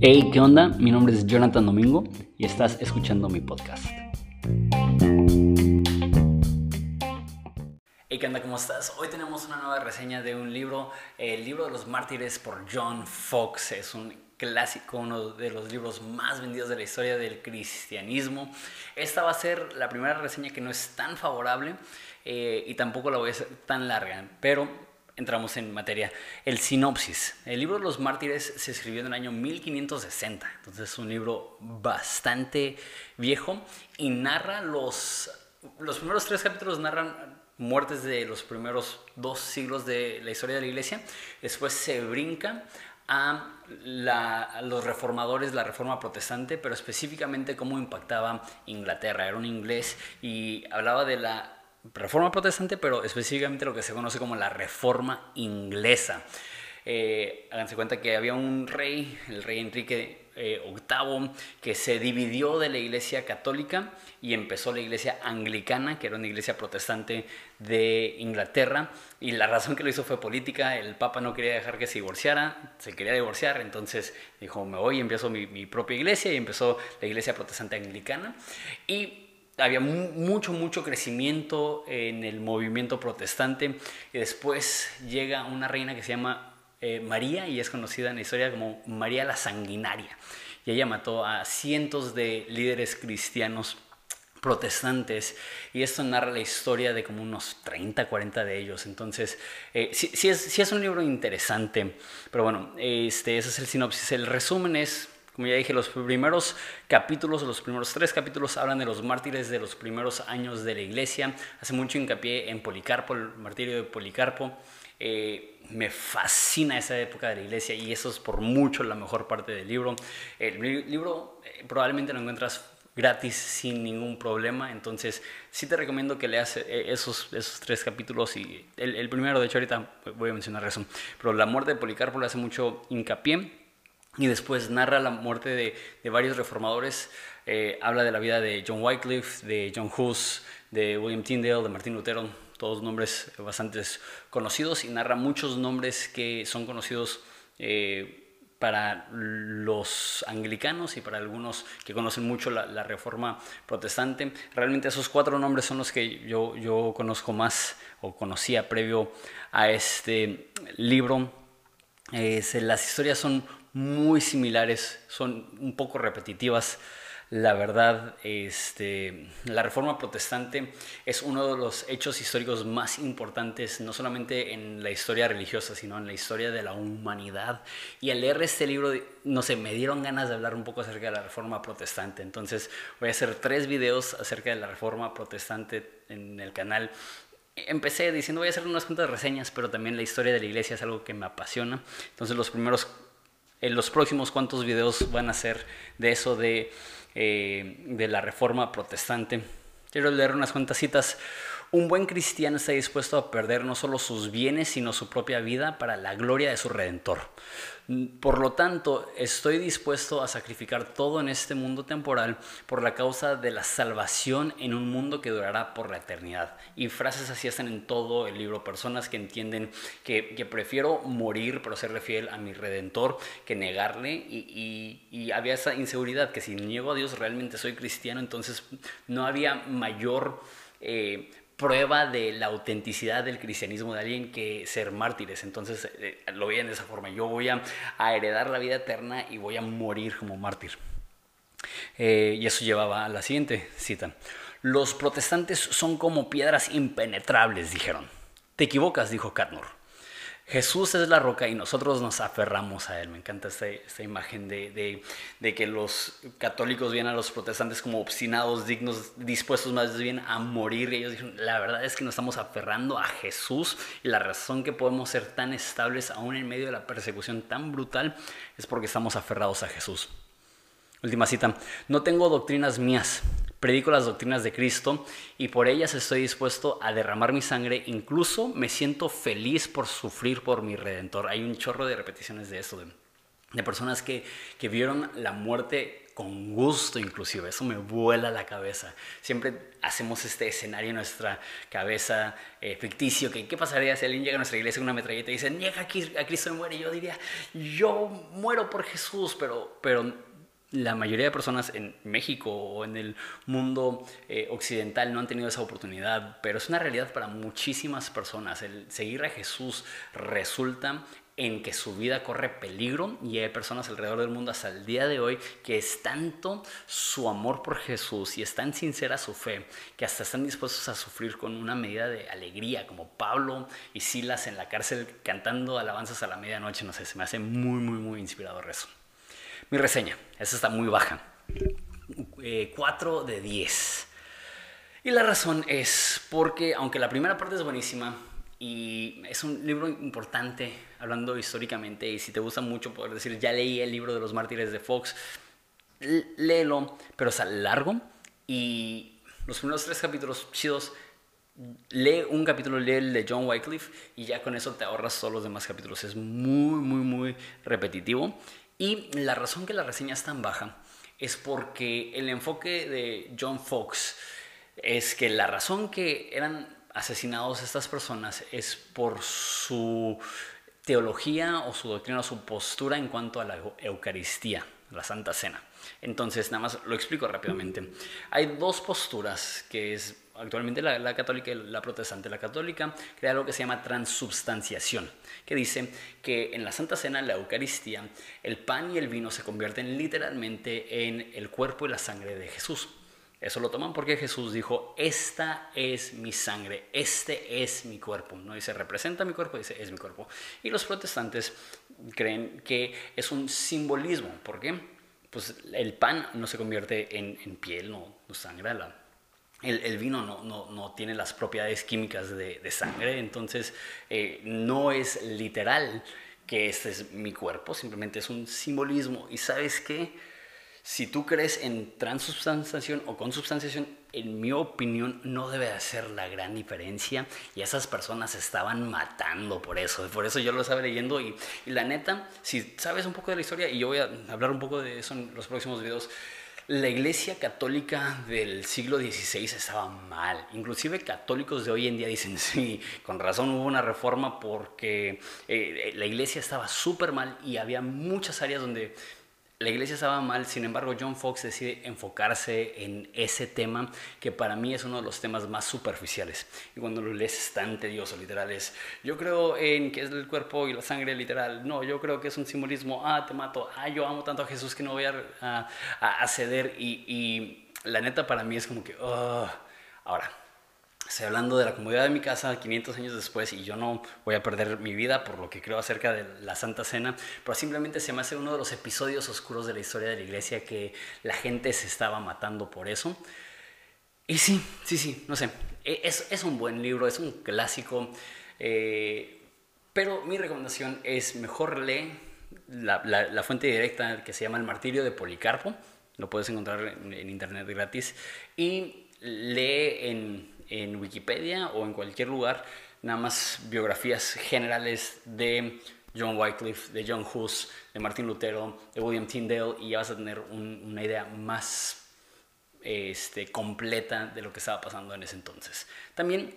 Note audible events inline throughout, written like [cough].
Hey, ¿qué onda? Mi nombre es Jonathan Domingo y estás escuchando mi podcast. Hey, ¿qué onda? ¿Cómo estás? Hoy tenemos una nueva reseña de un libro, El libro de los mártires por John Fox. Es un clásico, uno de los libros más vendidos de la historia del cristianismo. Esta va a ser la primera reseña que no es tan favorable eh, y tampoco la voy a hacer tan larga, pero entramos en materia. El sinopsis. El libro de los mártires se escribió en el año 1560, entonces es un libro bastante viejo y narra los... Los primeros tres capítulos narran muertes de los primeros dos siglos de la historia de la iglesia. Después se brinca a, los reformadores, la reforma protestante, pero específicamente cómo impactaba Inglaterra. Era un inglés y hablaba de la reforma protestante, pero específicamente lo que se conoce como la reforma inglesa. Eh, háganse cuenta que había un rey, el rey Enrique eh, VIII, que se dividió de la iglesia católica y empezó la iglesia anglicana, que era una iglesia protestante de Inglaterra. Y la razón que lo hizo fue política, el papa no quería dejar que se divorciara, se quería divorciar, entonces dijo, me voy y empiezo mi, mi propia iglesia y empezó la iglesia protestante anglicana. Y había mucho, mucho crecimiento en el movimiento protestante. Y después llega una reina que se llama eh, María y es conocida en la historia como María la Sanguinaria. Y ella mató a cientos de líderes cristianos protestantes y esto narra la historia de como unos 30, 40 de ellos. Entonces, eh, sí, es, es, un libro interesante, pero bueno, este, ese es el sinopsis. El resumen es como ya dije, los primeros capítulos, los primeros tres capítulos hablan de los mártires de los primeros años de la iglesia. Hace mucho hincapié en Policarpo, el martirio de Policarpo. Eh, me fascina esa época de la iglesia y eso es por mucho la mejor parte del libro. El libro eh, probablemente lo encuentras gratis sin ningún problema, entonces sí te recomiendo que leas eh, esos, esos tres capítulos y el, el primero, de hecho ahorita voy a mencionar eso, pero la muerte de Policarpo le hace mucho hincapié y después narra la muerte de, de varios reformadores. Eh, habla de la vida de John Wycliffe, de John Hus, de William Tyndale, de Martín Lutero, todos nombres bastante conocidos y narra muchos nombres que son conocidos eh, para los anglicanos y para algunos que conocen mucho la, reforma protestante. Realmente esos cuatro nombres son los que yo, yo conozco más o conocía previo a este libro. las historias son muy similares, son un poco repetitivas. La verdad, este, la reforma protestante es uno de los hechos históricos más importantes, no solamente en la historia religiosa, sino en la historia de la humanidad. Y al leer este libro, no sé, me dieron ganas de hablar un poco acerca de la reforma protestante. Entonces voy a hacer tres videos acerca de la reforma protestante en el canal empecé diciendo voy a hacer unas cuantas reseñas, pero también la historia de la iglesia es algo que me apasiona. Entonces los primeros en los próximos cuantos videos van a ser de eso de, eh, de la reforma protestante. Quiero leer unas cuantas citas. Un buen cristiano está dispuesto a perder no solo sus bienes, sino su propia vida para la gloria de su redentor. Por lo tanto, estoy dispuesto a sacrificar todo en este mundo temporal por la causa de la salvación en un mundo que durará por la eternidad. Y frases así están en todo el libro. Personas que entienden que, prefiero morir pero serle fiel a mi redentor que negarle. Y, había esa inseguridad que si niego a Dios realmente soy cristiano, entonces no había mayor... Eh, prueba de la autenticidad del cristianismo de alguien que ser mártires. Entonces eh, lo veían de esa forma. Yo voy a, heredar la vida eterna y voy a morir como mártir. Eh, y eso llevaba a la siguiente cita. Los protestantes son como piedras impenetrables, dijeron. Te equivocas, dijo Catmore. Jesús es la roca y nosotros nos aferramos a Él. Me encanta esta, imagen de, de, que los católicos vienen a los protestantes como obstinados, dignos, dispuestos más bien a morir. Y ellos dijeron, la verdad es que nos estamos aferrando a Jesús y la razón que podemos ser tan estables aún en medio de la persecución tan brutal es porque estamos aferrados a Jesús. Última cita, no tengo doctrinas mías, predico las doctrinas de Cristo y por ellas estoy dispuesto a derramar mi sangre, incluso me siento feliz por sufrir por mi redentor. Hay un chorro de repeticiones de eso, de, personas que, que, vieron la muerte con gusto inclusive, eso me vuela la cabeza. Siempre hacemos este escenario en nuestra cabeza eh, ficticio, que qué pasaría si alguien llega a nuestra iglesia con una metralleta y dice, niega a Cristo y muere. Yo diría, yo muero por Jesús, pero, pero la mayoría de personas en México o en el mundo eh, occidental no han tenido esa oportunidad, pero es una realidad para muchísimas personas. El seguir a Jesús resulta en que su vida corre peligro y hay personas alrededor del mundo hasta el día de hoy que es tanto su amor por Jesús y es tan sincera su fe que hasta están dispuestos a sufrir con una medida de alegría como Pablo y Silas en la cárcel cantando alabanzas a la medianoche, no sé, se me hace muy muy muy inspirador eso. Mi reseña, esa está muy baja. 4 eh, de 10. Y la razón es porque, aunque la primera parte es buenísima y es un libro importante, hablando históricamente, y si te gusta mucho poder decir, ya leí el libro de los mártires de Fox, léelo, pero es largo y los primeros tres capítulos chidos lee un capítulo, lee el de John Wycliffe y ya con eso te ahorras todos los demás capítulos. Es muy, muy, muy repetitivo. Y la razón que la reseña es tan baja es porque el enfoque de John Fox es que la razón que eran asesinados estas personas es por su teología o su doctrina o su postura en cuanto a la Eucaristía, la Santa Cena. Entonces, nada más lo explico rápidamente. Hay dos posturas que es actualmente la, católica la protestante. La católica crea algo que se llama transubstanciación, que dice que en la Santa Cena, en la Eucaristía, el pan y el vino se convierten literalmente en el cuerpo y la sangre de Jesús. Eso lo toman porque Jesús dijo, esta es mi sangre, este es mi cuerpo. No dice, representa mi cuerpo, dice, es mi cuerpo. Y los protestantes creen que es un simbolismo. ¿Por qué? Pues el pan no se convierte en, piel, no, no sangra, la, el, vino no, tiene las propiedades químicas de, sangre, entonces eh, no es literal que este es mi cuerpo, simplemente es un simbolismo. Y sabes qué? Si tú crees en transubstanciación o consubstanciación, en mi opinión no debe hacer la gran diferencia y esas personas estaban matando por eso. Por eso yo lo estaba leyendo y, y la neta, si sabes un poco de la historia, y yo voy a hablar un poco de eso en los próximos videos, la iglesia católica del siglo XVI estaba mal. Inclusive católicos de hoy en día dicen, [laughs] sí, con razón hubo una reforma porque eh, la iglesia estaba súper mal y había muchas áreas donde la iglesia estaba mal, sin embargo John Fox decide enfocarse en ese tema que para mí es uno de los temas más superficiales. Y cuando lo lees es tan tedioso, literal, es, yo creo en que es el cuerpo y la sangre literal, no, yo creo que es un simbolismo, ah, te mato, ah, yo amo tanto a Jesús que no voy a, a, ceder y, y, la neta para mí es como que, oh. ahora, Estoy hablando de la comodidad de mi casa 500 años después y yo no voy a perder mi vida por lo que creo acerca de la Santa Cena, pero simplemente se me hace uno de los episodios oscuros de la historia de la iglesia que la gente se estaba matando por eso. Y sí, sí, sí, no sé, e, es, es un buen libro, es un clásico, eh, pero mi recomendación es mejor lee la, la, fuente directa que se llama El Martirio de Policarpo, lo puedes encontrar en, en internet gratis, y lee en en Wikipedia o en cualquier lugar, nada más biografías generales de John Wycliffe, de John Hus, de Martin Lutero, de William Tyndale y ya vas a tener una idea más este, completa de lo que estaba pasando en ese entonces. También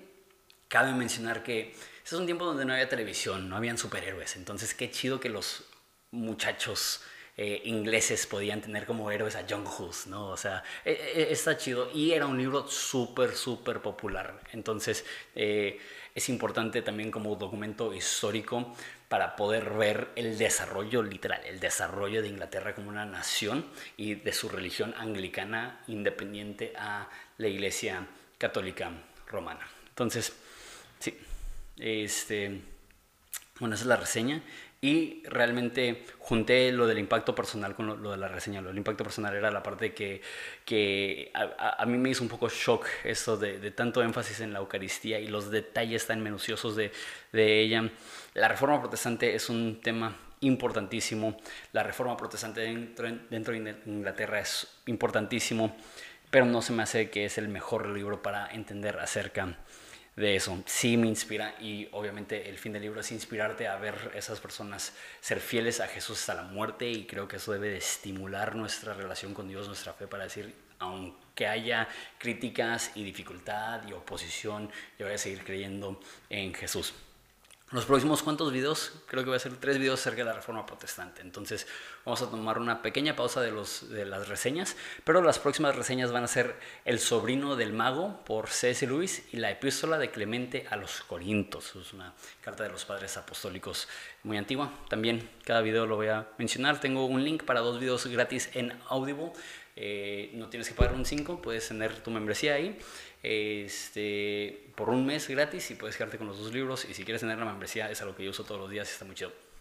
cabe mencionar que ese es un tiempo donde no había televisión, no habían superhéroes, entonces qué chido que los muchachos eh, ingleses podían tener como héroes a John Hus, ¿no? O sea, e, e, está chido. Y era un libro súper, súper popular. Entonces, eh, es importante también como documento histórico para poder ver el desarrollo literal, el desarrollo de Inglaterra como una nación y de su religión anglicana independiente a la Iglesia Católica Romana. Entonces, sí, este, bueno, esa es la reseña. Y realmente junté lo del impacto personal con lo, de la reseña. Lo del impacto personal era la parte que, que a, mí me hizo un poco shock eso de, de, tanto énfasis en la Eucaristía y los detalles tan minuciosos de, de ella. La reforma protestante es un tema importantísimo. La reforma protestante dentro, dentro de Inglaterra es importantísimo, pero no se me hace que es el mejor libro para entender acerca de eso. Sí me inspira y obviamente el fin del libro es inspirarte a ver esas personas ser fieles a Jesús hasta la muerte y creo que eso debe de estimular nuestra relación con Dios, nuestra fe para decir, aunque haya críticas y dificultad y oposición, yo voy a seguir creyendo en Jesús los próximos cuantos videos, creo que voy a hacer tres videos acerca de la reforma protestante. Entonces vamos a tomar una pequeña pausa de, los, de las reseñas, pero las próximas reseñas van a ser El sobrino del mago por C.S. Lewis y la epístola de Clemente a los Corintos. Es una carta de los padres apostólicos muy antigua. También cada video lo voy a mencionar. Tengo un link para dos videos gratis en Audible. Eh, no tienes que pagar un 5, puedes tener tu membresía ahí este, por un mes gratis y puedes quedarte con los dos libros. Y si quieres tener la membresía, es algo que yo uso todos los días y está muy chido.